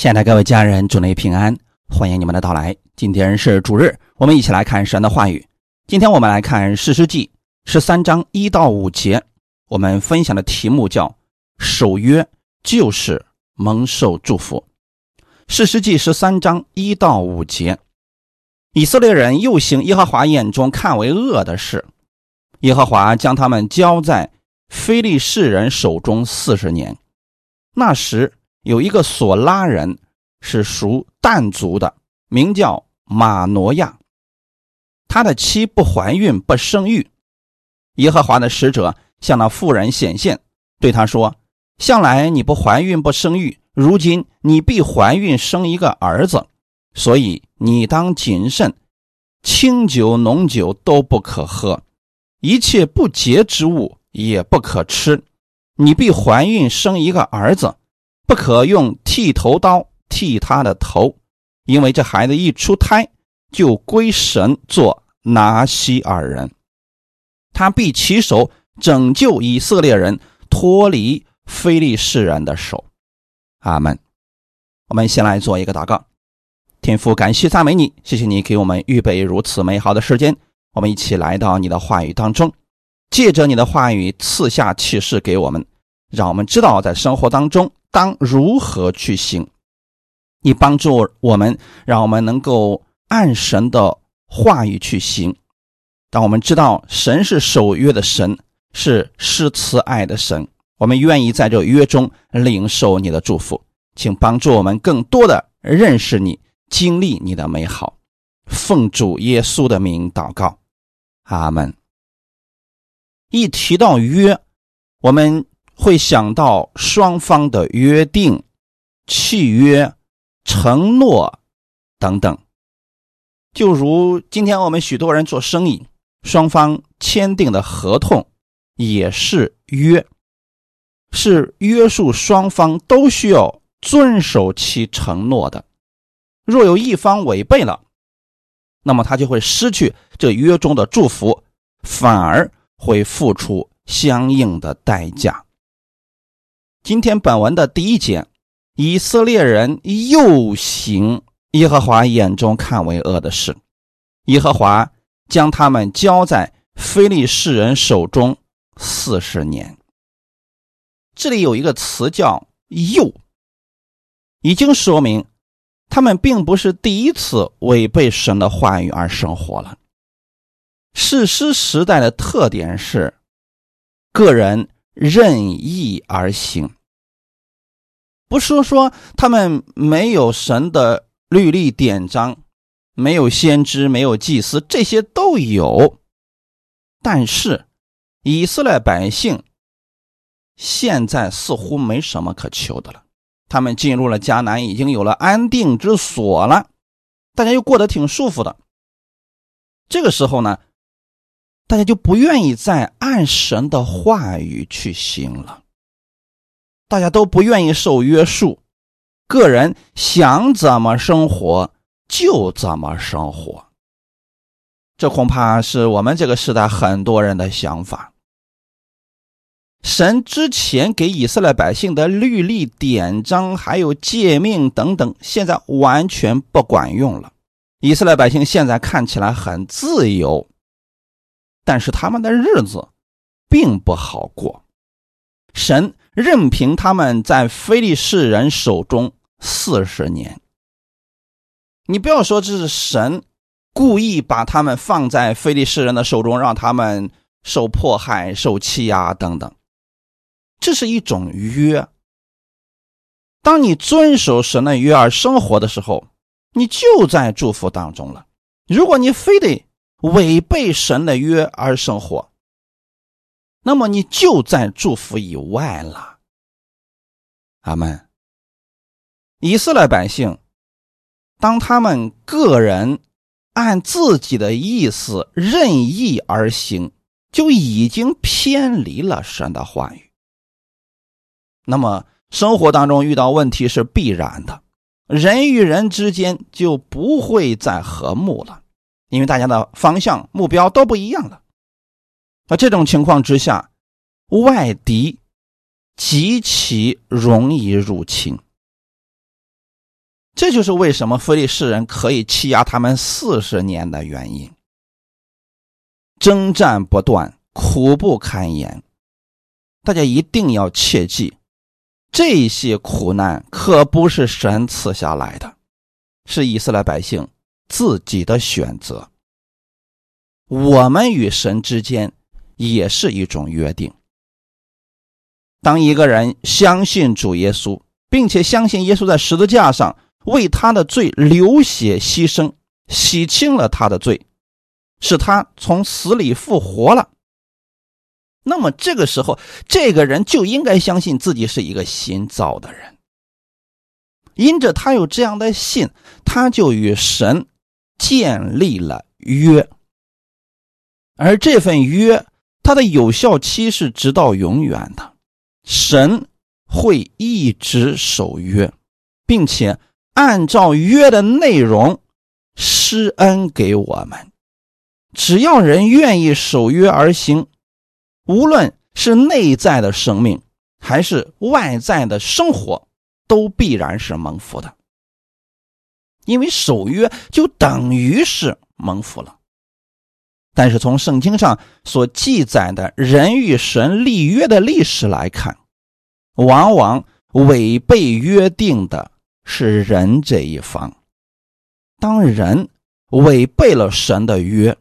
亲爱的各位家人，祝您平安，欢迎你们的到来。今天是主日，我们一起来看神的话语。今天我们来看《诗诗记》十三章一到五节，我们分享的题目叫“守约就是蒙受祝福”。《诗诗记》十三章一到五节，以色列人又行耶和华眼中看为恶的事，耶和华将他们交在非利士人手中四十年。那时。有一个索拉人是属但族的，名叫马挪亚。他的妻不怀孕不生育。耶和华的使者向那妇人显现，对他说：“向来你不怀孕不生育，如今你必怀孕生一个儿子，所以你当谨慎，清酒浓酒都不可喝，一切不洁之物也不可吃。你必怀孕生一个儿子。”不可用剃头刀剃他的头，因为这孩子一出胎就归神做拿西尔人，他必起手拯救以色列人脱离非利士人的手。阿门。我们先来做一个祷告，天父，感谢赞美你，谢谢你给我们预备如此美好的时间，我们一起来到你的话语当中，借着你的话语赐下启示给我们，让我们知道在生活当中。当如何去行？你帮助我们，让我们能够按神的话语去行。当我们知道神是守约的神，是施慈爱的神，我们愿意在这约中领受你的祝福。请帮助我们更多的认识你，经历你的美好。奉主耶稣的名祷告，阿门。一提到约，我们。会想到双方的约定、契约、承诺等等，就如今天我们许多人做生意，双方签订的合同也是约，是约束双方都需要遵守其承诺的。若有一方违背了，那么他就会失去这约中的祝福，反而会付出相应的代价。今天本文的第一节，以色列人又行耶和华眼中看为恶的事，耶和华将他们交在非利士人手中四十年。这里有一个词叫“又”，已经说明他们并不是第一次违背神的话语而生活了。士师时代的特点是个人。任意而行，不是说他们没有神的律例典章，没有先知，没有祭司，这些都有。但是以色列百姓现在似乎没什么可求的了。他们进入了迦南，已经有了安定之所了，大家又过得挺舒服的。这个时候呢？大家就不愿意再按神的话语去行了，大家都不愿意受约束，个人想怎么生活就怎么生活。这恐怕是我们这个时代很多人的想法。神之前给以色列百姓的律例典章，还有诫命等等，现在完全不管用了。以色列百姓现在看起来很自由。但是他们的日子并不好过，神任凭他们在非利士人手中四十年。你不要说这是神故意把他们放在非利士人的手中，让他们受迫害、受欺压等等，这是一种约。当你遵守神的约而生活的时候，你就在祝福当中了。如果你非得，违背神的约而生活，那么你就在祝福以外了。阿门。以色列百姓，当他们个人按自己的意思任意而行，就已经偏离了神的话语。那么生活当中遇到问题是必然的，人与人之间就不会再和睦了。因为大家的方向、目标都不一样了，那这种情况之下，外敌极其容易入侵。这就是为什么非利士人可以欺压他们四十年的原因。征战不断，苦不堪言。大家一定要切记，这些苦难可不是神赐下来的，是以色列百姓自己的选择。我们与神之间也是一种约定。当一个人相信主耶稣，并且相信耶稣在十字架上为他的罪流血牺牲，洗清了他的罪，使他从死里复活了。那么这个时候，这个人就应该相信自己是一个新造的人。因着他有这样的信，他就与神建立了约，而这份约，它的有效期是直到永远的。神会一直守约，并且按照约的内容施恩给我们。只要人愿意守约而行。无论是内在的生命，还是外在的生活，都必然是蒙福的。因为守约就等于是蒙福了。但是从圣经上所记载的人与神立约的历史来看，往往违背约定的是人这一方。当人违背了神的约，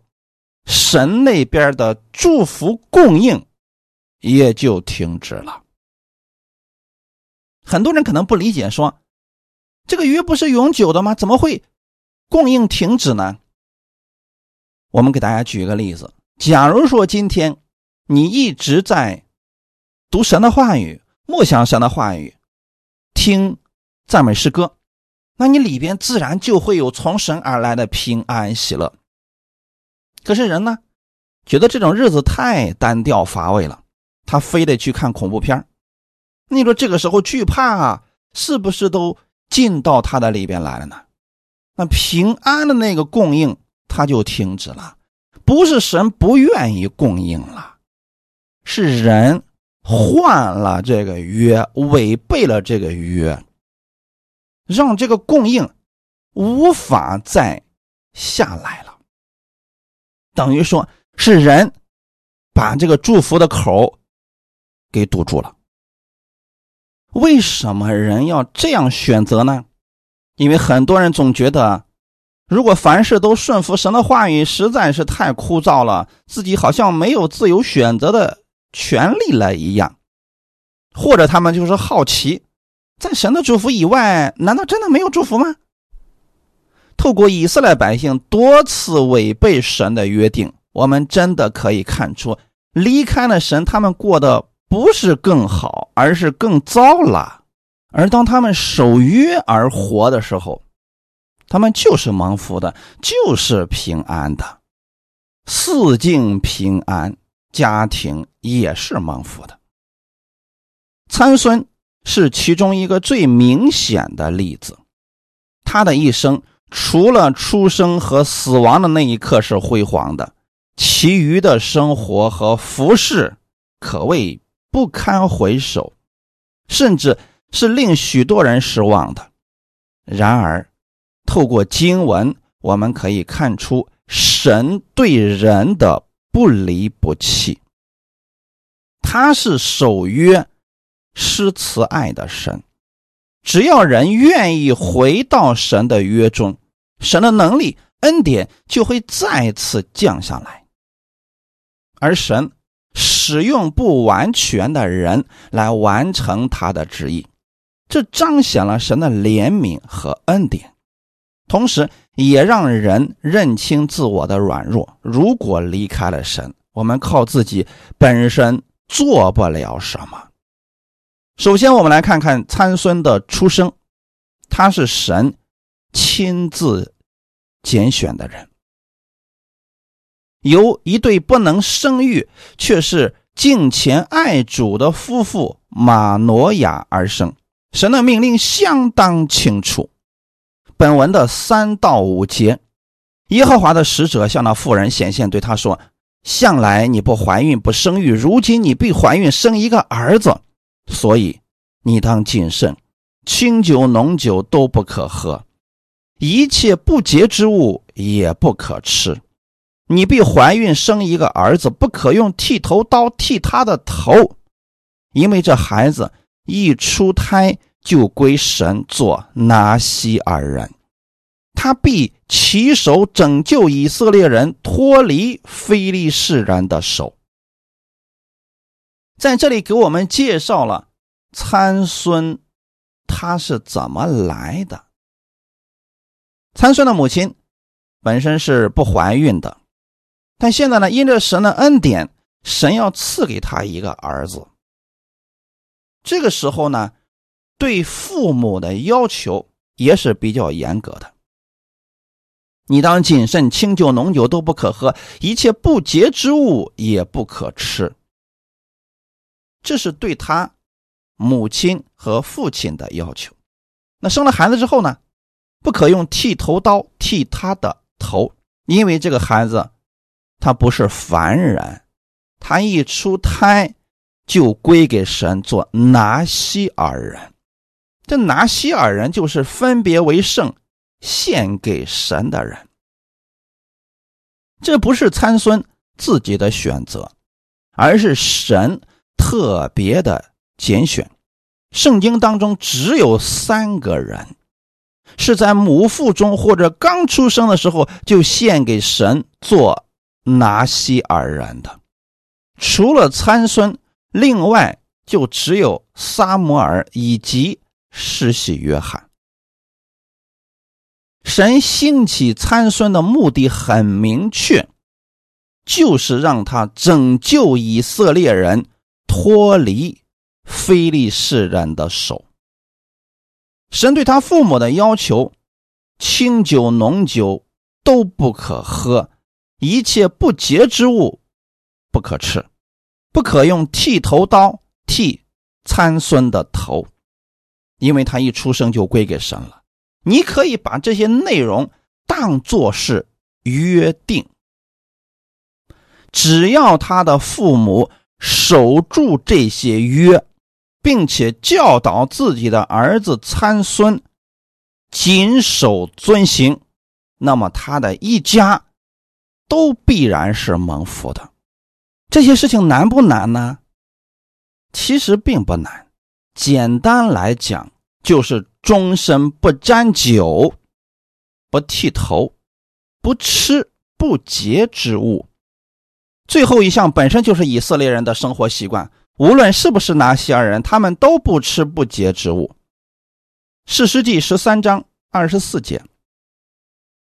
神那边的祝福供应也就停止了。很多人可能不理解，说这个鱼不是永久的吗？怎么会供应停止呢？我们给大家举一个例子：假如说今天你一直在读神的话语、默想神的话语、听赞美诗歌，那你里边自然就会有从神而来的平安喜乐。可是人呢，觉得这种日子太单调乏味了，他非得去看恐怖片你说这个时候惧怕啊，是不是都进到他的里边来了呢？那平安的那个供应他就停止了，不是神不愿意供应了，是人换了这个约，违背了这个约，让这个供应无法再下来了。等于说是人把这个祝福的口给堵住了。为什么人要这样选择呢？因为很多人总觉得，如果凡事都顺服神的话语，实在是太枯燥了，自己好像没有自由选择的权利了一样。或者他们就是好奇，在神的祝福以外，难道真的没有祝福吗？透过以色列百姓多次违背神的约定，我们真的可以看出，离开了神，他们过得不是更好，而是更糟了。而当他们守约而活的时候，他们就是蒙福的，就是平安的，四境平安，家庭也是蒙福的。参孙是其中一个最明显的例子，他的一生。除了出生和死亡的那一刻是辉煌的，其余的生活和服饰可谓不堪回首，甚至是令许多人失望的。然而，透过经文，我们可以看出神对人的不离不弃。他是守约、施慈爱的神。只要人愿意回到神的约中，神的能力、恩典就会再次降下来。而神使用不完全的人来完成他的旨意，这彰显了神的怜悯和恩典，同时也让人认清自我的软弱。如果离开了神，我们靠自己本身做不了什么。首先，我们来看看参孙的出生，他是神亲自拣选的人，由一对不能生育却是敬虔爱主的夫妇马挪亚而生。神的命令相当清楚。本文的三到五节，耶和华的使者向那妇人显现，对他说：“向来你不怀孕不生育，如今你必怀孕生一个儿子。”所以，你当谨慎，清酒浓酒都不可喝，一切不洁之物也不可吃。你必怀孕生一个儿子，不可用剃头刀剃他的头，因为这孩子一出胎就归神做拿西尔人。他必起手拯救以色列人脱离非利士人的手。在这里给我们介绍了参孙，他是怎么来的。参孙的母亲本身是不怀孕的，但现在呢，因着神的恩典，神要赐给他一个儿子。这个时候呢，对父母的要求也是比较严格的。你当谨慎，清酒浓酒都不可喝，一切不洁之物也不可吃。这是对他母亲和父亲的要求。那生了孩子之后呢，不可用剃头刀剃他的头，因为这个孩子他不是凡人，他一出胎就归给神做拿西尔人。这拿西尔人就是分别为圣。献给神的人，这不是参孙自己的选择，而是神特别的拣选。圣经当中只有三个人是在母腹中或者刚出生的时候就献给神做拿西尔人的，除了参孙，另外就只有撒摩尔以及世袭约翰。神兴起参孙的目的很明确，就是让他拯救以色列人脱离非利士人的手。神对他父母的要求，清酒浓酒都不可喝，一切不洁之物不可吃，不可用剃头刀剃参孙的头，因为他一出生就归给神了。你可以把这些内容当作是约定，只要他的父母守住这些约，并且教导自己的儿子参孙谨守遵行，那么他的一家都必然是蒙福的。这些事情难不难呢？其实并不难，简单来讲就是。终身不沾酒，不剃头，不吃不洁之物。最后一项本身就是以色列人的生活习惯，无论是不是拿西尔人，他们都不吃不洁之物。士师记十三章二十四节。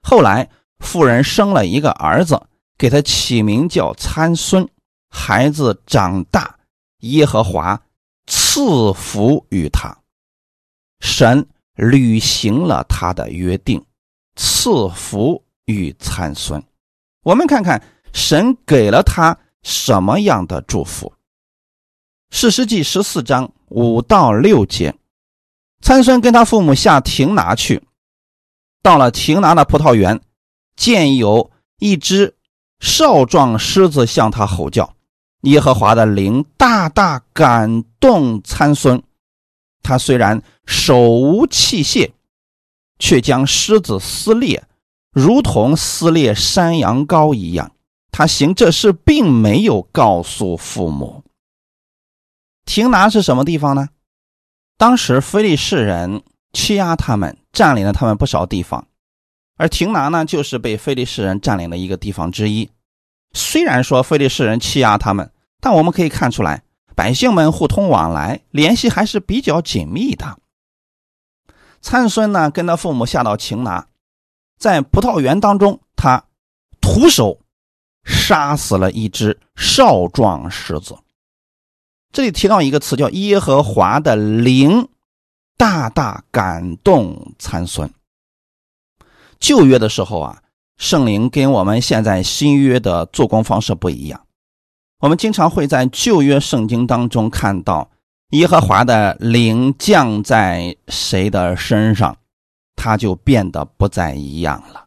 后来妇人生了一个儿子，给他起名叫参孙。孩子长大，耶和华赐福于他。神履行了他的约定，赐福与参孙。我们看看神给了他什么样的祝福。四世纪十四章五到六节，参孙跟他父母下亭拿去，到了亭拿的葡萄园，见有一只少壮狮子向他吼叫，耶和华的灵大大感动参孙。他虽然手无器械，却将狮子撕裂，如同撕裂山羊羔一样。他行这事，并没有告诉父母。亭拿是什么地方呢？当时非利士人欺压他们，占领了他们不少地方，而亭拿呢，就是被非利士人占领的一个地方之一。虽然说非利士人欺压他们，但我们可以看出来。百姓们互通往来，联系还是比较紧密的。参孙呢，跟他父母下到擒拿，在葡萄园当中，他徒手杀死了一只少壮狮子。这里提到一个词，叫耶和华的灵大大感动参孙。旧约的时候啊，圣灵跟我们现在新约的做工方式不一样。我们经常会在旧约圣经当中看到耶和华的灵降在谁的身上，他就变得不再一样了。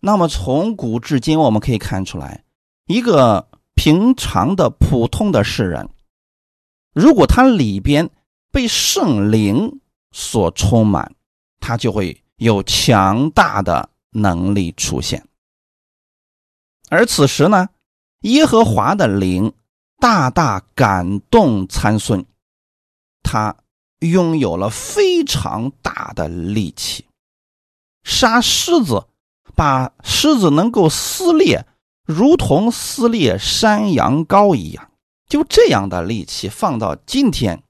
那么从古至今，我们可以看出来，一个平常的普通的世人，如果他里边被圣灵所充满，他就会有强大的能力出现。而此时呢，耶和华的灵大大感动参孙，他拥有了非常大的力气，杀狮子，把狮子能够撕裂，如同撕裂山羊羔一样。就这样的力气放到今天，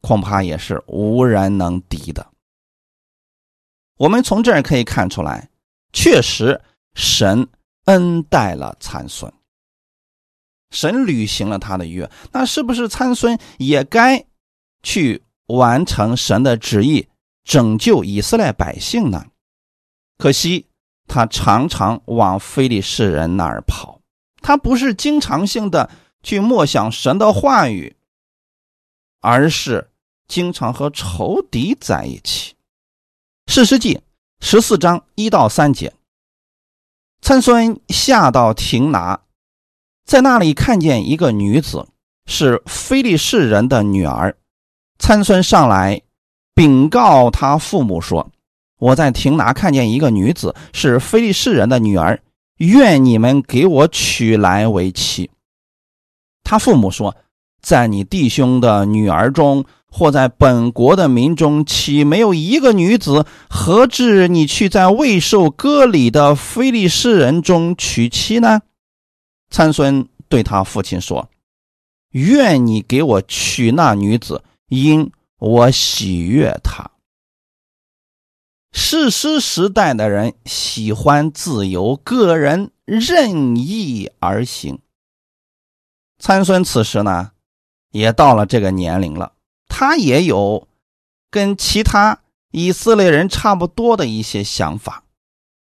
恐怕也是无人能敌的。我们从这儿可以看出来，确实神恩待了参孙，神履行了他的约。那是不是参孙也该去完成神的旨意，拯救以色列百姓呢？可惜他常常往非利士人那儿跑，他不是经常性的。去默想神的话语，而是经常和仇敌在一起。士师记十四章一到三节，参孙下到亭拿，在那里看见一个女子，是非利士人的女儿。参孙上来禀告他父母说：“我在亭拿看见一个女子，是非利士人的女儿，愿你们给我娶来为妻。”他父母说：“在你弟兄的女儿中，或在本国的民中，岂没有一个女子？何至你去在未受割礼的非利士人中娶妻呢？”参孙对他父亲说：“愿你给我娶那女子，因我喜悦她。”士师时代的人喜欢自由，个人任意而行。参孙此时呢，也到了这个年龄了，他也有跟其他以色列人差不多的一些想法。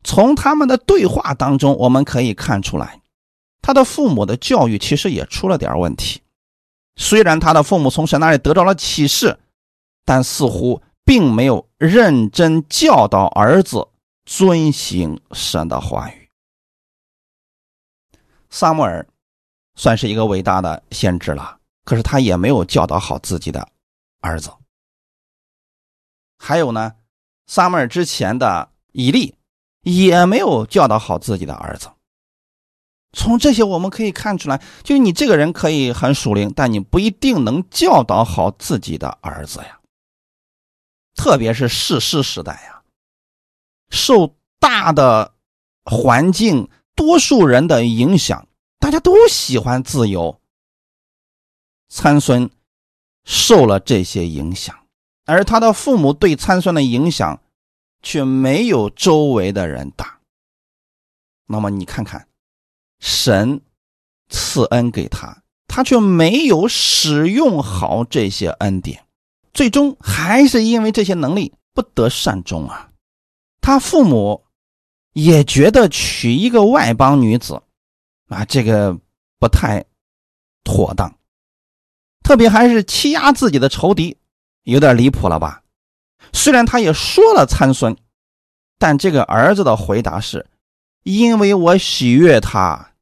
从他们的对话当中，我们可以看出来，他的父母的教育其实也出了点问题。虽然他的父母从神那里得到了启示，但似乎并没有认真教导儿子遵行神的话语。萨母尔。算是一个伟大的先知了，可是他也没有教导好自己的儿子。还有呢，撒母耳之前的以利也没有教导好自己的儿子。从这些我们可以看出来，就是你这个人可以很属灵，但你不一定能教导好自己的儿子呀。特别是世师时代呀，受大的环境、多数人的影响。大家都喜欢自由。参孙受了这些影响，而他的父母对参孙的影响却没有周围的人大。那么你看看，神赐恩给他，他却没有使用好这些恩典，最终还是因为这些能力不得善终啊。他父母也觉得娶一个外邦女子。啊，这个不太妥当，特别还是欺压自己的仇敌，有点离谱了吧？虽然他也说了参孙，但这个儿子的回答是：“因为我喜悦他。”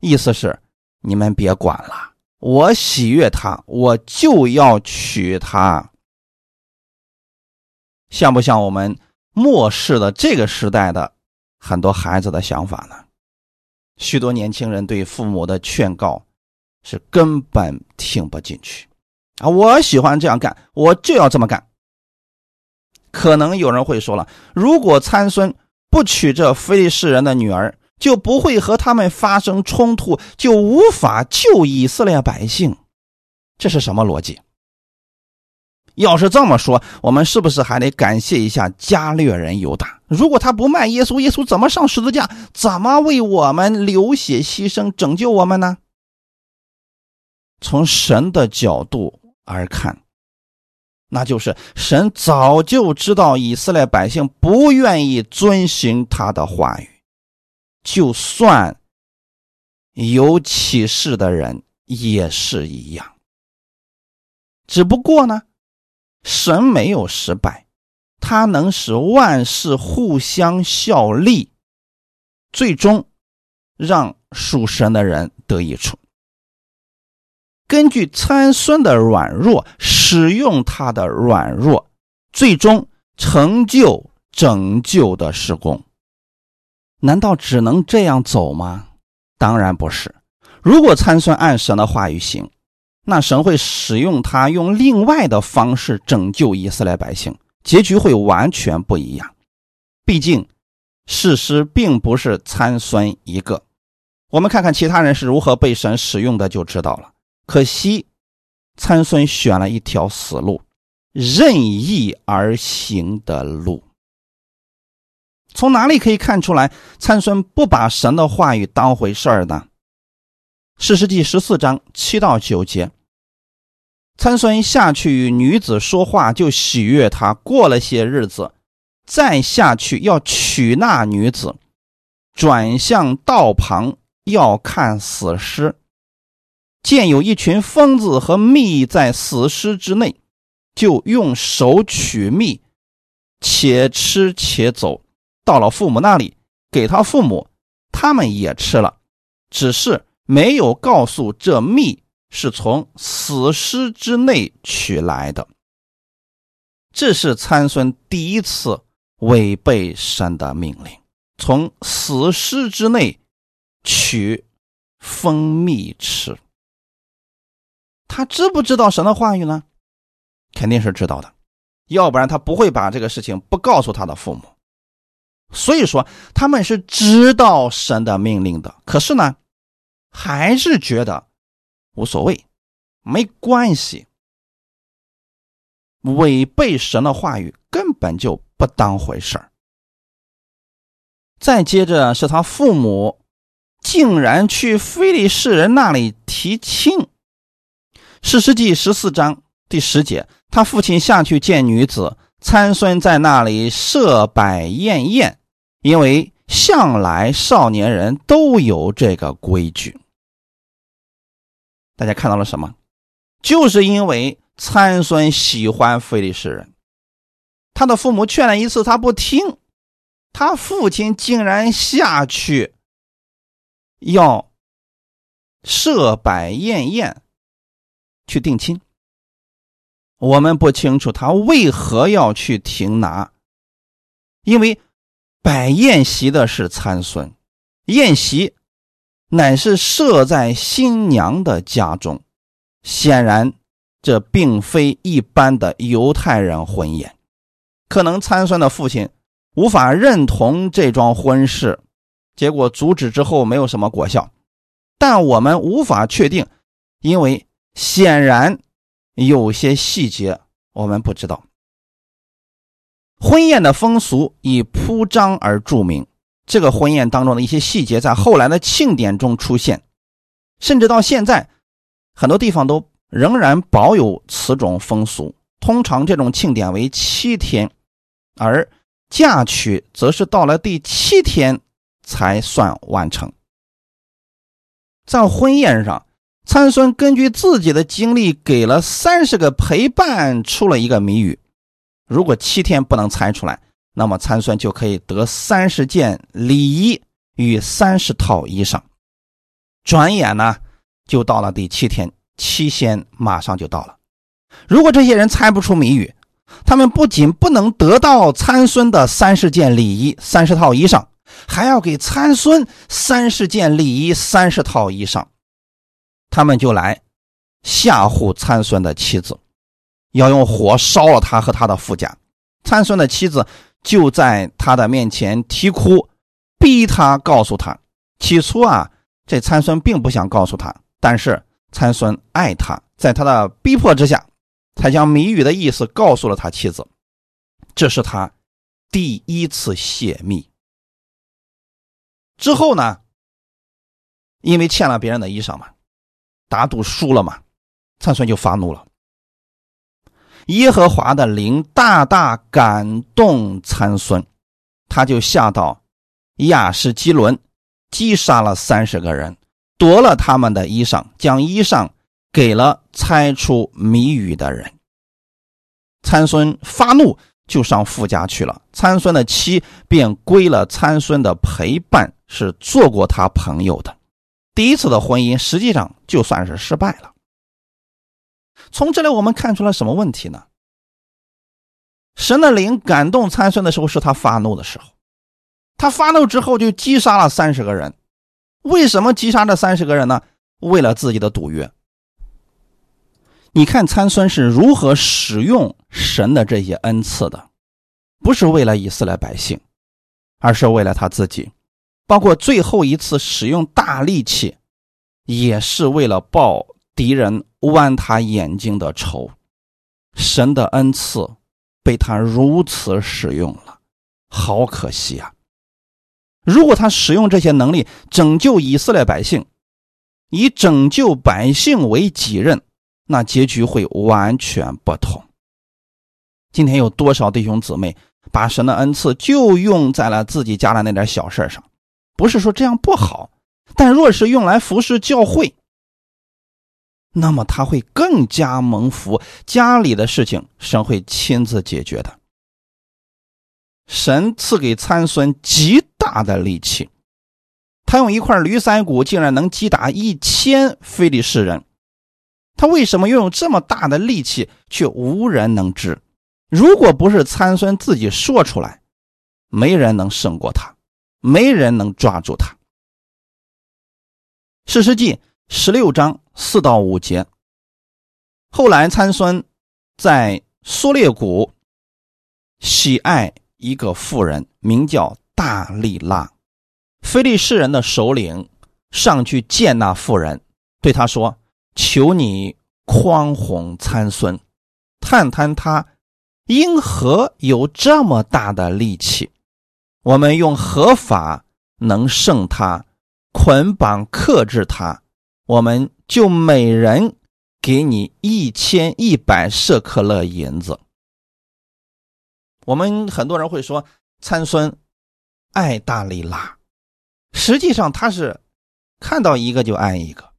意思是你们别管了，我喜悦他，我就要娶她。像不像我们末世的这个时代的很多孩子的想法呢？许多年轻人对父母的劝告是根本听不进去啊！我喜欢这样干，我就要这么干。可能有人会说了，如果参孙不娶这非利士人的女儿，就不会和他们发生冲突，就无法救以色列百姓。这是什么逻辑？要是这么说，我们是不是还得感谢一下加略人犹大？如果他不卖耶稣，耶稣怎么上十字架？怎么为我们流血牺牲，拯救我们呢？从神的角度而看，那就是神早就知道以色列百姓不愿意遵循他的话语，就算有启示的人也是一样。只不过呢。神没有失败，他能使万事互相效力，最终让属神的人得益处。根据参孙的软弱，使用他的软弱，最终成就拯救的施工。难道只能这样走吗？当然不是。如果参孙按神的话语行，那神会使用他，用另外的方式拯救以色列百姓，结局会完全不一样。毕竟，事实并不是参孙一个。我们看看其他人是如何被神使用的，就知道了。可惜，参孙选了一条死路，任意而行的路。从哪里可以看出来参孙不把神的话语当回事儿呢？四世纪十四章七到九节，参孙下去与女子说话，就喜悦她。过了些日子，再下去要娶那女子，转向道旁。要看死尸，见有一群疯子和蜜在死尸之内，就用手取蜜，且吃且走。到了父母那里，给他父母，他们也吃了，只是没有告诉这蜜是从死尸之内取来的。这是参孙第一次违背神的命令，从死尸之内。取蜂蜜吃，他知不知道神的话语呢？肯定是知道的，要不然他不会把这个事情不告诉他的父母。所以说他们是知道神的命令的，可是呢，还是觉得无所谓，没关系，违背神的话语根本就不当回事儿。再接着是他父母。竟然去非利士人那里提亲。史诗记十四章第十节，他父亲下去见女子，参孙在那里设摆宴宴，因为向来少年人都有这个规矩。大家看到了什么？就是因为参孙喜欢非利士人，他的父母劝了一次，他不听，他父亲竟然下去。要设摆宴宴去定亲，我们不清楚他为何要去停拿，因为摆宴席的是参孙，宴席乃是设在新娘的家中，显然这并非一般的犹太人婚宴，可能参孙的父亲无法认同这桩婚事。结果阻止之后没有什么果效，但我们无法确定，因为显然有些细节我们不知道。婚宴的风俗以铺张而著名，这个婚宴当中的一些细节在后来的庆典中出现，甚至到现在很多地方都仍然保有此种风俗。通常这种庆典为七天，而嫁娶则是到了第七天。才算完成。在婚宴上，参孙根据自己的经历，给了三十个陪伴出了一个谜语。如果七天不能猜出来，那么参孙就可以得三十件礼衣与三十套衣裳。转眼呢，就到了第七天，七仙马上就到了。如果这些人猜不出谜语，他们不仅不能得到参孙的三十件礼衣、三十套衣裳。还要给参孙三十件礼衣、三十套衣裳，他们就来吓唬参孙的妻子，要用火烧了他和他的夫家。参孙的妻子就在他的面前啼哭，逼他告诉他。起初啊，这参孙并不想告诉他，但是参孙爱他，在他的逼迫之下，才将谜语的意思告诉了他妻子。这是他第一次泄密。之后呢？因为欠了别人的衣裳嘛，打赌输了嘛，参孙就发怒了。耶和华的灵大大感动参孙，他就下到亚士基伦，击杀了三十个人，夺了他们的衣裳，将衣裳给了猜出谜语的人。参孙发怒。就上富家去了，参孙的妻便归了参孙的陪伴，是做过他朋友的。第一次的婚姻实际上就算是失败了。从这里我们看出了什么问题呢？神的灵感动参孙的时候，是他发怒的时候。他发怒之后就击杀了三十个人。为什么击杀这三十个人呢？为了自己的赌约。你看参孙是如何使用神的这些恩赐的，不是为了以色列百姓，而是为了他自己。包括最后一次使用大力气，也是为了报敌人剜他眼睛的仇。神的恩赐被他如此使用了，好可惜啊！如果他使用这些能力拯救以色列百姓，以拯救百姓为己任，那结局会完全不同。今天有多少弟兄姊妹把神的恩赐就用在了自己家的那点小事上？不是说这样不好，但若是用来服侍教会，那么他会更加蒙福，家里的事情神会亲自解决的。神赐给参孙极大的力气，他用一块驴腮骨竟然能击打一千非利士人。他为什么拥有这么大的力气，却无人能知？如果不是参孙自己说出来，没人能胜过他，没人能抓住他。史诗记十六章。四到五节。后来参孙在苏列谷喜爱一个妇人，名叫大利拉。非利士人的首领上去见那妇人，对他说：“求你宽宏参孙，探探他因何有这么大的力气？我们用合法能胜他，捆绑克制他？我们。”就每人给你一千一百舍克勒银子。我们很多人会说参孙爱大利拉，实际上他是看到一个就爱一个，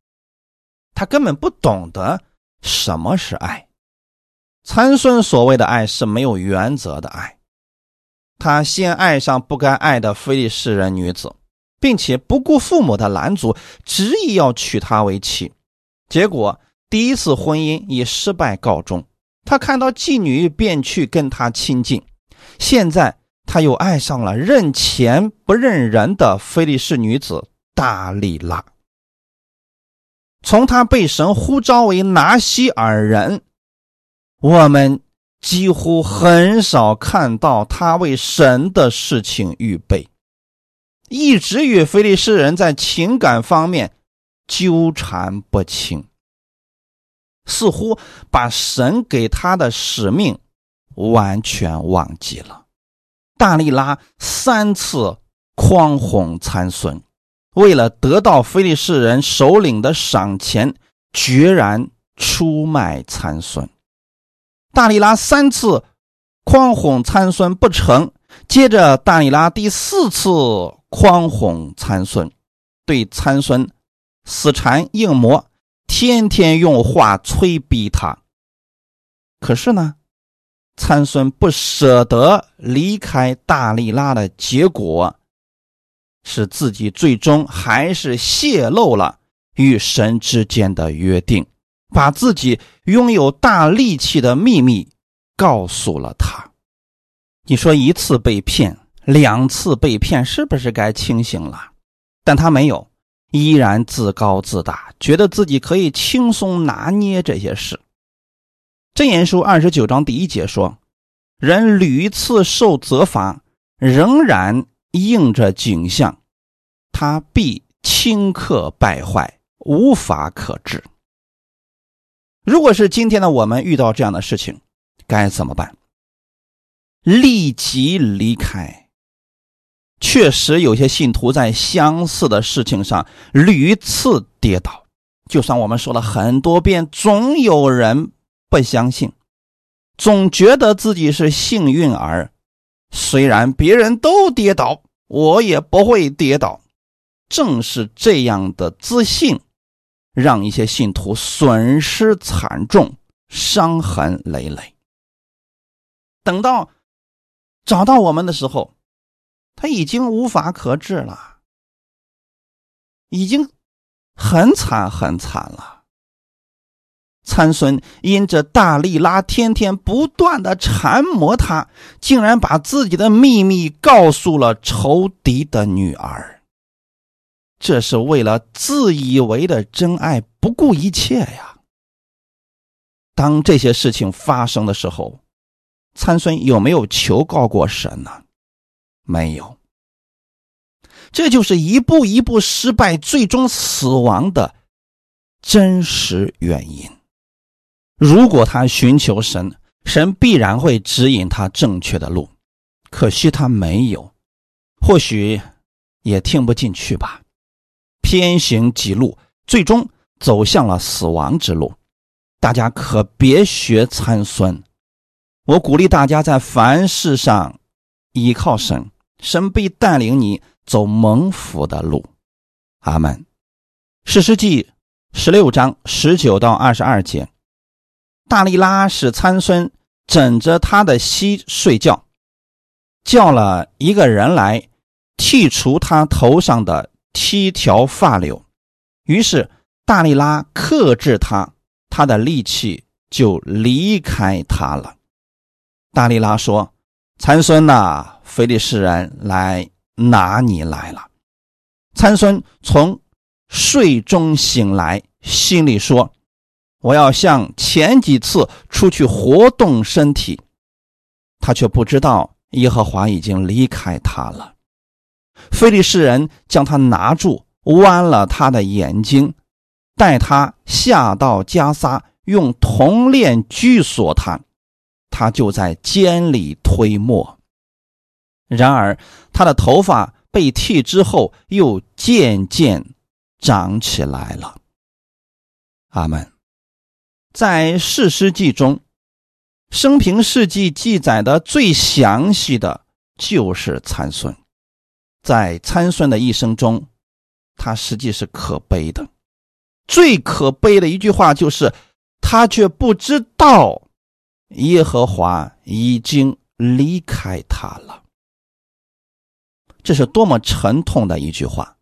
他根本不懂得什么是爱。参孙所谓的爱是没有原则的爱，他先爱上不该爱的非利士人女子，并且不顾父母的拦阻，执意要娶她为妻。结果第一次婚姻以失败告终，他看到妓女便去跟她亲近，现在他又爱上了认钱不认人的菲利士女子大利拉。从他被神呼召为拿西尔人，我们几乎很少看到他为神的事情预备，一直与菲利士人在情感方面。纠缠不清，似乎把神给他的使命完全忘记了。大力拉三次诓哄参孙，为了得到非利士人首领的赏钱，决然出卖参孙。大力拉三次诓哄参孙不成，接着大力拉第四次诓哄参孙，对参孙。死缠硬磨，天天用话催逼他。可是呢，参孙不舍得离开大力拉的结果，是自己最终还是泄露了与神之间的约定，把自己拥有大力气的秘密告诉了他。你说一次被骗，两次被骗，是不是该清醒了？但他没有。依然自高自大，觉得自己可以轻松拿捏这些事。箴言书二十九章第一节说：“人屡次受责罚，仍然应着景象，他必顷刻败坏，无法可治。”如果是今天的我们遇到这样的事情，该怎么办？立即离开。确实有些信徒在相似的事情上屡次跌倒，就算我们说了很多遍，总有人不相信，总觉得自己是幸运儿。虽然别人都跌倒，我也不会跌倒。正是这样的自信，让一些信徒损失惨重，伤痕累累。等到找到我们的时候。他已经无法可治了，已经很惨很惨了。参孙因着大力拉天天不断的缠磨他，竟然把自己的秘密告诉了仇敌的女儿。这是为了自以为的真爱，不顾一切呀。当这些事情发生的时候，参孙有没有求告过神呢？没有。这就是一步一步失败，最终死亡的真实原因。如果他寻求神，神必然会指引他正确的路。可惜他没有，或许也听不进去吧。偏行己路，最终走向了死亡之路。大家可别学参孙，我鼓励大家在凡事上依靠神，神必带领你走蒙福的路。阿门。史诗记十六章十九到二十二节，大力拉使参孙枕着他的膝睡觉，叫了一个人来剔除他头上的七条发绺，于是大力拉克制他。他的力气就离开他了。大力拉说：“参孙呐，菲利士人来拿你来了。”参孙从睡中醒来，心里说：“我要像前几次出去活动身体。”他却不知道耶和华已经离开他了。菲利士人将他拿住，剜了他的眼睛。带他下到加撒，用铜链拘锁他，他就在监里推磨。然而他的头发被剃之后，又渐渐长起来了。阿门。在世师记中，生平事迹记载的最详细的就是参孙。在参孙的一生中，他实际是可悲的。最可悲的一句话就是，他却不知道耶和华已经离开他了。这是多么沉痛的一句话！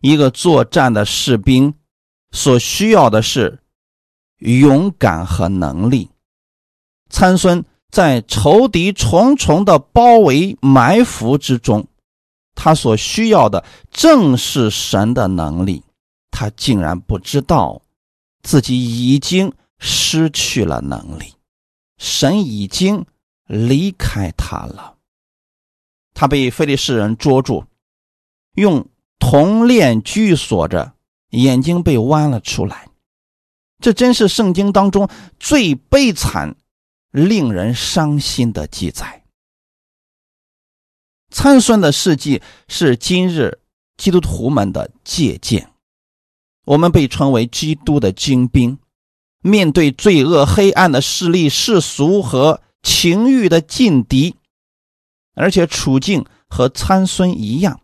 一个作战的士兵所需要的是勇敢和能力。参孙在仇敌重重的包围埋伏之中，他所需要的正是神的能力。他竟然不知道，自己已经失去了能力，神已经离开他了。他被非利士人捉住，用铜链拘锁着，眼睛被剜了出来。这真是圣经当中最悲惨、令人伤心的记载。参孙的事迹是今日基督徒们的借鉴。我们被称为基督的精兵，面对罪恶、黑暗的势力、世俗和情欲的劲敌，而且处境和参孙一样，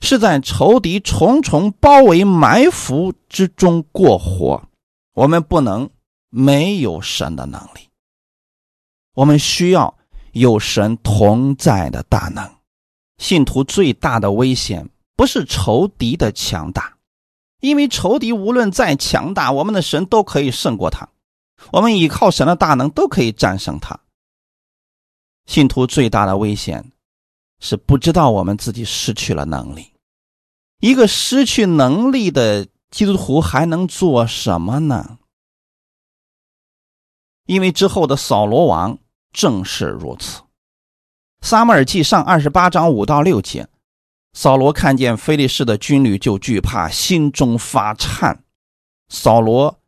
是在仇敌重重包围、埋伏之中过活。我们不能没有神的能力，我们需要有神同在的大能。信徒最大的危险不是仇敌的强大。因为仇敌无论再强大，我们的神都可以胜过他。我们依靠神的大能，都可以战胜他。信徒最大的危险是不知道我们自己失去了能力。一个失去能力的基督徒还能做什么呢？因为之后的扫罗王正是如此。撒母耳记上二十八章五到六节。扫罗看见菲利士的军旅，就惧怕，心中发颤。扫罗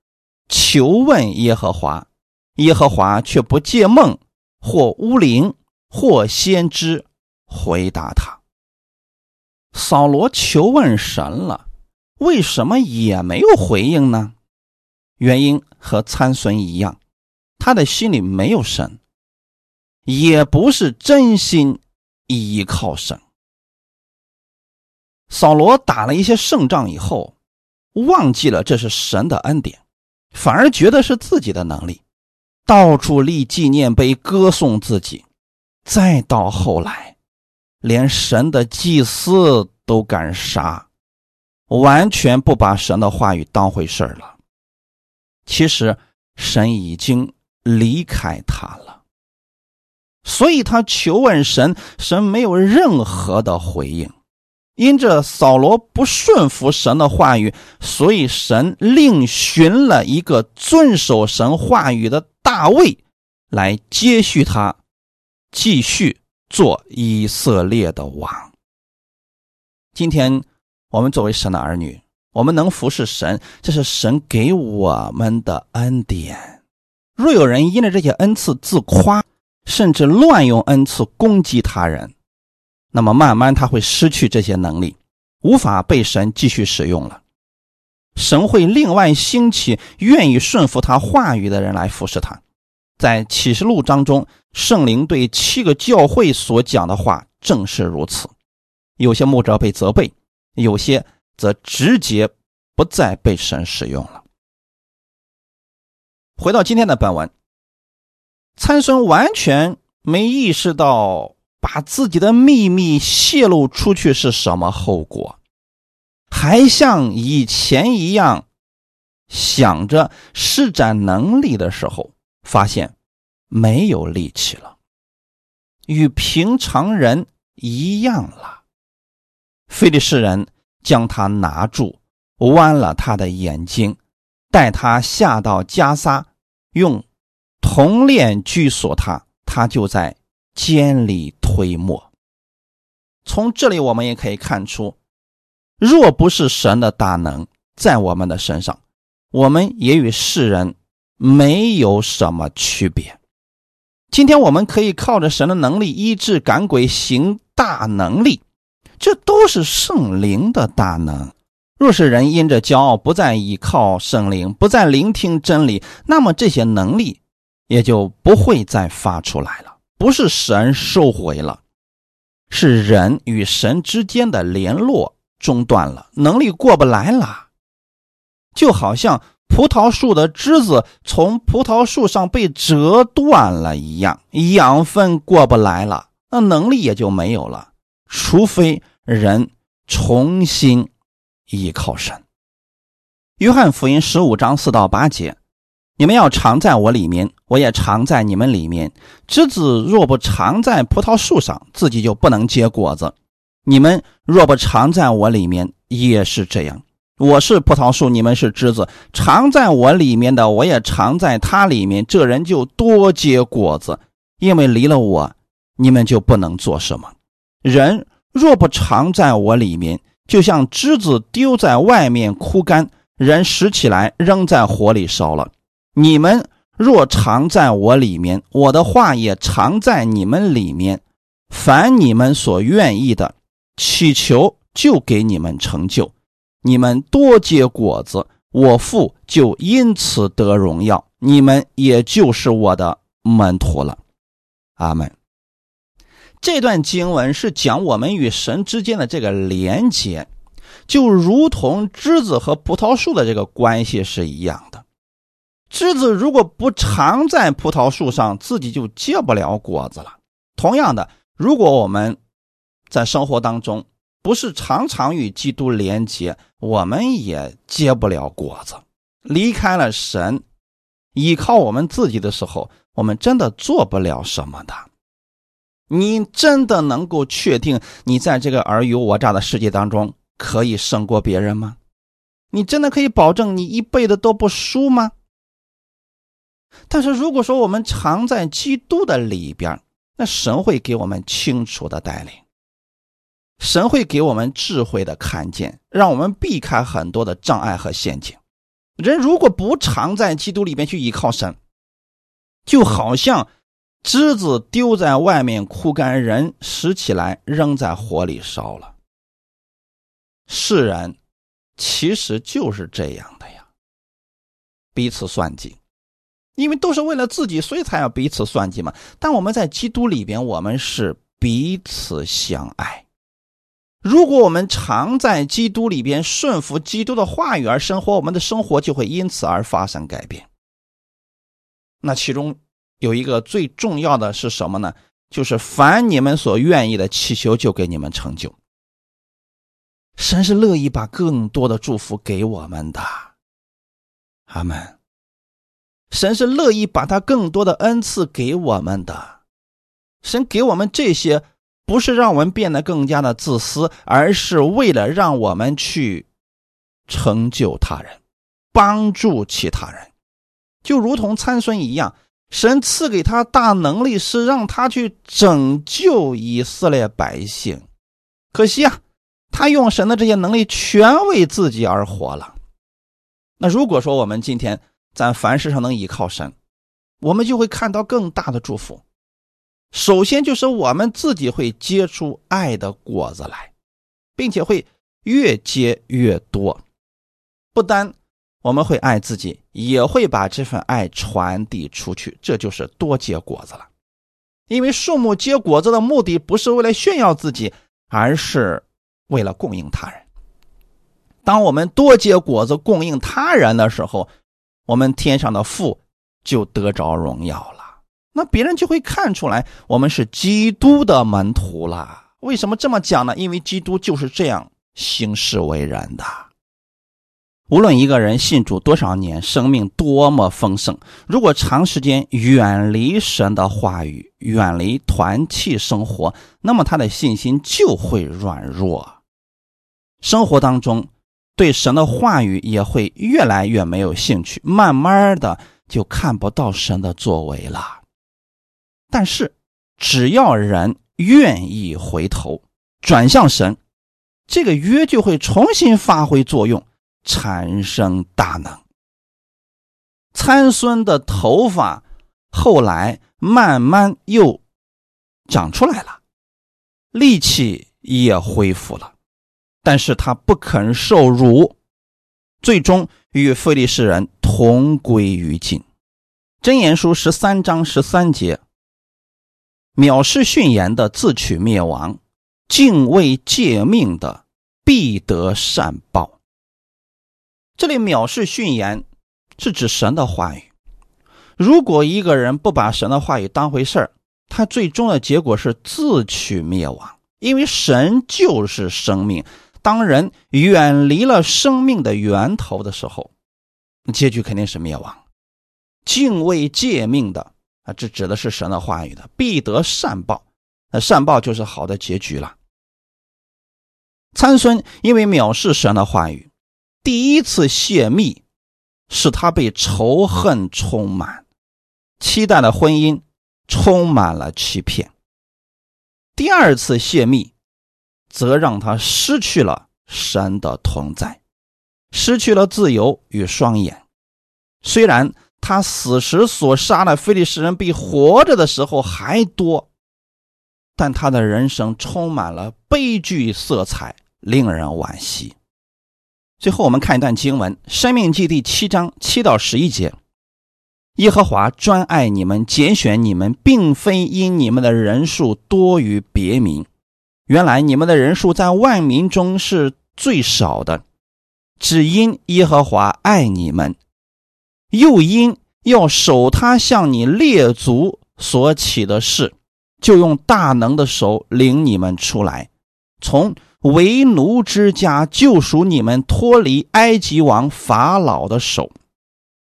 求问耶和华，耶和华却不借梦或巫灵或先知回答他。扫罗求问神了，为什么也没有回应呢？原因和参孙一样，他的心里没有神，也不是真心依靠神。扫罗打了一些胜仗以后，忘记了这是神的恩典，反而觉得是自己的能力，到处立纪念碑歌颂自己。再到后来，连神的祭司都敢杀，完全不把神的话语当回事儿了。其实神已经离开他了，所以他求问神，神没有任何的回应。因着扫罗不顺服神的话语，所以神另寻了一个遵守神话语的大卫来接续他，继续做以色列的王。今天我们作为神的儿女，我们能服侍神，这是神给我们的恩典。若有人因着这些恩赐自夸，甚至乱用恩赐攻击他人，那么慢慢他会失去这些能力，无法被神继续使用了。神会另外兴起愿意顺服他话语的人来服侍他。在启示录当中，圣灵对七个教会所讲的话正是如此。有些牧者被责备，有些则直接不再被神使用了。回到今天的本文，参孙完全没意识到。把自己的秘密泄露出去是什么后果？还像以前一样想着施展能力的时候，发现没有力气了，与平常人一样了。菲利士人将他拿住，弯了他的眼睛，带他下到加沙，用铜链拘锁他，他就在。监里推磨。从这里我们也可以看出，若不是神的大能在我们的身上，我们也与世人没有什么区别。今天我们可以靠着神的能力医治赶鬼行大能力，这都是圣灵的大能。若是人因着骄傲不再依靠圣灵，不再聆听真理，那么这些能力也就不会再发出来了。不是神收回了，是人与神之间的联络中断了，能力过不来了。就好像葡萄树的枝子从葡萄树上被折断了一样，养分过不来了，那能力也就没有了。除非人重新依靠神。约翰福音十五章四到八节。你们要常在我里面，我也常在你们里面。枝子若不常在葡萄树上，自己就不能结果子。你们若不常在我里面，也是这样。我是葡萄树，你们是枝子。常在我里面的，我也常在他里面。这人就多结果子，因为离了我，你们就不能做什么。人若不常在我里面，就像枝子丢在外面枯干，人拾起来扔在火里烧了。你们若常在我里面，我的话也常在你们里面。凡你们所愿意的，祈求就给你们成就。你们多结果子，我父就因此得荣耀。你们也就是我的门徒了。阿门。这段经文是讲我们与神之间的这个连接，就如同枝子和葡萄树的这个关系是一样的。枝子如果不常在葡萄树上，自己就结不了果子了。同样的，如果我们在生活当中不是常常与基督连接，我们也结不了果子。离开了神，依靠我们自己的时候，我们真的做不了什么的。你真的能够确定你在这个尔虞我诈的世界当中可以胜过别人吗？你真的可以保证你一辈子都不输吗？但是如果说我们常在基督的里边，那神会给我们清楚的带领，神会给我们智慧的看见，让我们避开很多的障碍和陷阱。人如果不常在基督里边去依靠神，就好像枝子丢在外面枯干，人拾起来扔在火里烧了。世人其实就是这样的呀，彼此算计。因为都是为了自己，所以才要彼此算计嘛。但我们在基督里边，我们是彼此相爱。如果我们常在基督里边顺服基督的话语而生活，我们的生活就会因此而发生改变。那其中有一个最重要的是什么呢？就是凡你们所愿意的祈求，就给你们成就。神是乐意把更多的祝福给我们的。阿门。神是乐意把他更多的恩赐给我们的。神给我们这些，不是让我们变得更加的自私，而是为了让我们去成就他人，帮助其他人。就如同参孙一样，神赐给他大能力，是让他去拯救以色列百姓。可惜啊，他用神的这些能力全为自己而活了。那如果说我们今天咱凡事上能依靠神，我们就会看到更大的祝福。首先就是我们自己会结出爱的果子来，并且会越结越多。不单我们会爱自己，也会把这份爱传递出去，这就是多结果子了。因为树木结果子的目的不是为了炫耀自己，而是为了供应他人。当我们多结果子供应他人的时候，我们天上的父就得着荣耀了。那别人就会看出来我们是基督的门徒了。为什么这么讲呢？因为基督就是这样行事为人的。无论一个人信主多少年，生命多么丰盛，如果长时间远离神的话语，远离团契生活，那么他的信心就会软弱。生活当中。对神的话语也会越来越没有兴趣，慢慢的就看不到神的作为了。但是，只要人愿意回头转向神，这个约就会重新发挥作用，产生大能。参孙的头发后来慢慢又长出来了，力气也恢复了。但是他不肯受辱，最终与非利士人同归于尽。真言书十三章十三节：藐视训言的自取灭亡，敬畏诫命的必得善报。这里藐视训言是指神的话语。如果一个人不把神的话语当回事儿，他最终的结果是自取灭亡，因为神就是生命。当人远离了生命的源头的时候，结局肯定是灭亡。敬畏诫命的啊，这指的是神的话语的，必得善报。那善报就是好的结局了。参孙因为藐视神的话语，第一次泄密，使他被仇恨充满，期待的婚姻充满了欺骗。第二次泄密。则让他失去了神的同在，失去了自由与双眼。虽然他死时所杀的非利士人比活着的时候还多，但他的人生充满了悲剧色彩，令人惋惜。最后，我们看一段经文：《生命记》第七章七到十一节。耶和华专爱你们，拣选你们，并非因你们的人数多于别民。原来你们的人数在万民中是最少的，只因耶和华爱你们，又因要守他向你列祖所起的事，就用大能的手领你们出来，从为奴之家救赎你们，脱离埃及王法老的手。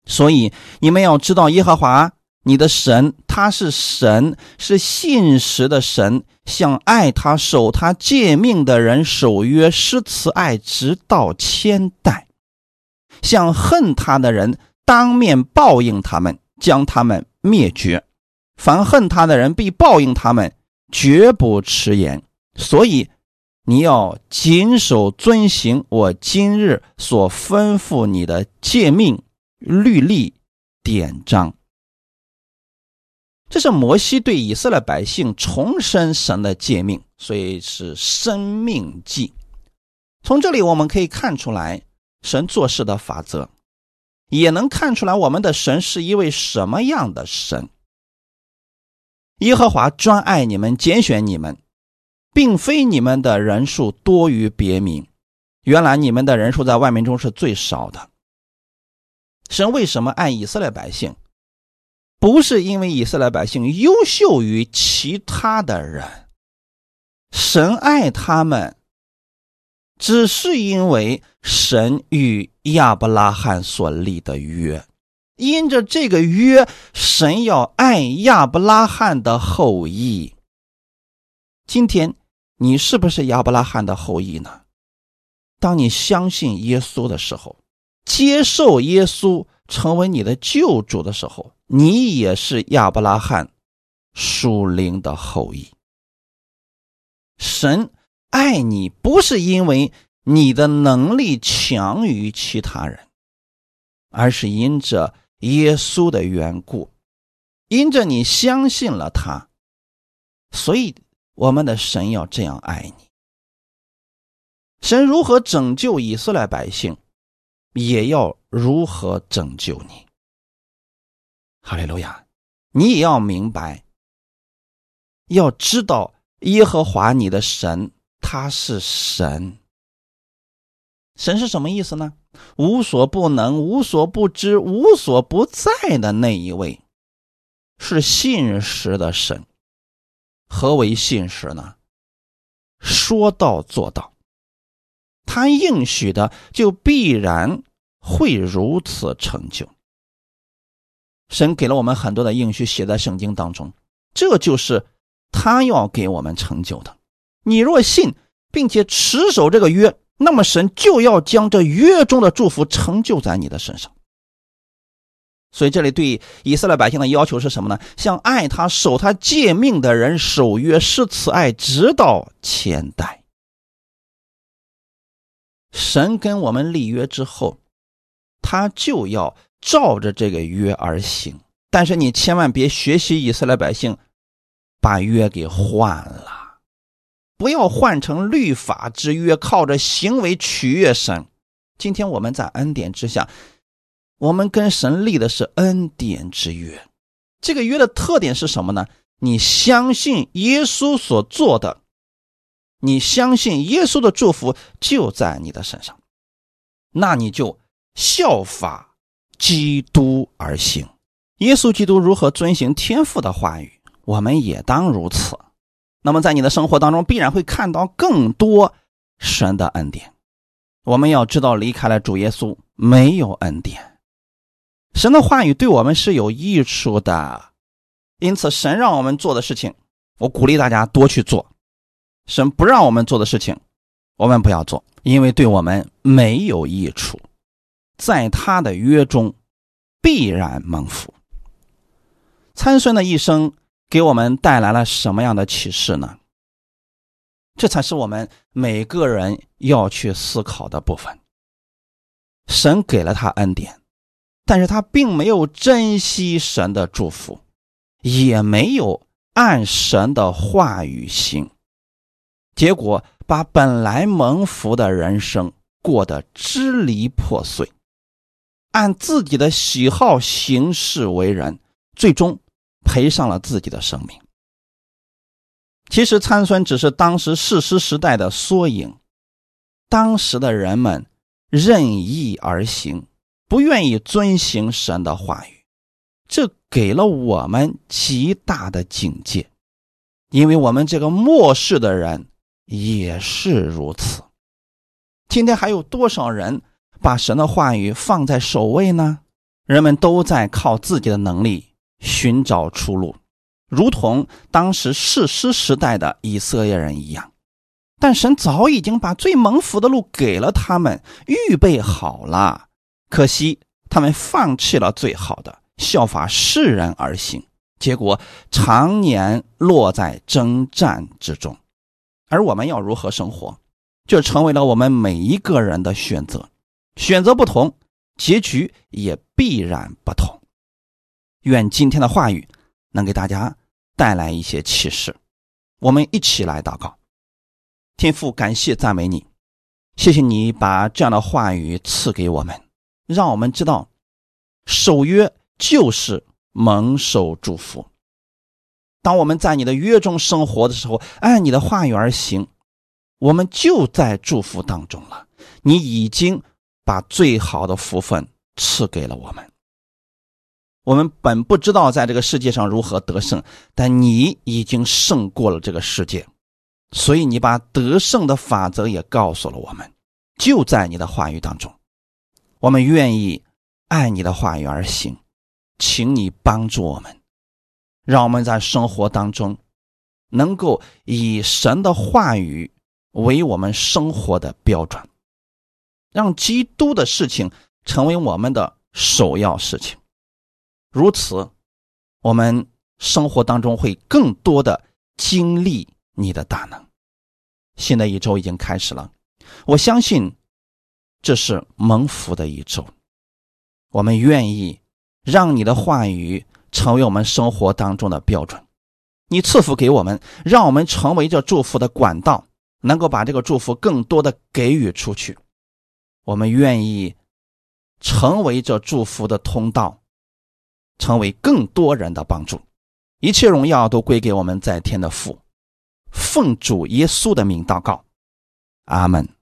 所以你们要知道耶和华。你的神，他是神，是信实的神，向爱他、守他诫命的人守约施慈爱，直到千代；向恨他的人当面报应他们，将他们灭绝。凡恨他的人必报应他们，绝不迟延。所以你要谨守遵行我今日所吩咐你的诫命、律例、典章。这是摩西对以色列百姓重申神的诫命，所以是生命记。从这里我们可以看出来神做事的法则，也能看出来我们的神是一位什么样的神。耶和华专爱你们，拣选你们，并非你们的人数多于别民。原来你们的人数在外面中是最少的。神为什么爱以色列百姓？不是因为以色列百姓优秀于其他的人，神爱他们，只是因为神与亚伯拉罕所立的约。因着这个约，神要爱亚伯拉罕的后裔。今天你是不是亚伯拉罕的后裔呢？当你相信耶稣的时候，接受耶稣成为你的救主的时候，你也是亚伯拉罕属灵的后裔。神爱你，不是因为你的能力强于其他人，而是因着。耶稣的缘故，因着你相信了他，所以我们的神要这样爱你。神如何拯救以色列百姓，也要如何拯救你。哈利路亚！你也要明白，要知道耶和华你的神，他是神。神是什么意思呢？无所不能、无所不知、无所不在的那一位，是信实的神。何为信实呢？说到做到，他应许的就必然会如此成就。神给了我们很多的应许，写在圣经当中，这就是他要给我们成就的。你若信，并且持守这个约。那么神就要将这约中的祝福成就在你的身上。所以这里对以色列百姓的要求是什么呢？像爱他、守他诫命的人守约，是此爱直到千代。神跟我们立约之后，他就要照着这个约而行。但是你千万别学习以色列百姓，把约给换了。不要换成律法之约，靠着行为取悦神。今天我们在恩典之下，我们跟神立的是恩典之约。这个约的特点是什么呢？你相信耶稣所做的，你相信耶稣的祝福就在你的身上，那你就效法基督而行。耶稣基督如何遵行天父的话语，我们也当如此。那么，在你的生活当中，必然会看到更多神的恩典。我们要知道，离开了主耶稣，没有恩典。神的话语对我们是有益处的，因此，神让我们做的事情，我鼓励大家多去做；神不让我们做的事情，我们不要做，因为对我们没有益处。在他的约中，必然蒙福。参孙的一生。给我们带来了什么样的启示呢？这才是我们每个人要去思考的部分。神给了他恩典，但是他并没有珍惜神的祝福，也没有按神的话语行，结果把本来蒙福的人生过得支离破碎，按自己的喜好行事为人，最终。赔上了自己的生命。其实参孙只是当时世师时代的缩影，当时的人们任意而行，不愿意遵行神的话语，这给了我们极大的警戒，因为我们这个末世的人也是如此。今天还有多少人把神的话语放在首位呢？人们都在靠自己的能力。寻找出路，如同当时世师时代的以色列人一样，但神早已经把最蒙福的路给了他们，预备好了。可惜他们放弃了最好的，效法世人而行，结果常年落在征战之中。而我们要如何生活，就成为了我们每一个人的选择。选择不同，结局也必然不同。愿今天的话语能给大家带来一些启示。我们一起来祷告，天父，感谢赞美你，谢谢你把这样的话语赐给我们，让我们知道守约就是蒙受祝福。当我们在你的约中生活的时候，按你的话语而行，我们就在祝福当中了。你已经把最好的福分赐给了我们。我们本不知道在这个世界上如何得胜，但你已经胜过了这个世界，所以你把得胜的法则也告诉了我们，就在你的话语当中。我们愿意爱你的话语而行，请你帮助我们，让我们在生活当中能够以神的话语为我们生活的标准，让基督的事情成为我们的首要事情。如此，我们生活当中会更多的经历你的大能。新的一周已经开始了，我相信这是蒙福的一周。我们愿意让你的话语成为我们生活当中的标准，你赐福给我们，让我们成为这祝福的管道，能够把这个祝福更多的给予出去。我们愿意成为这祝福的通道，成为更多人的帮助。一切荣耀都归给我们在天的父。奉主耶稣的名祷告，阿门。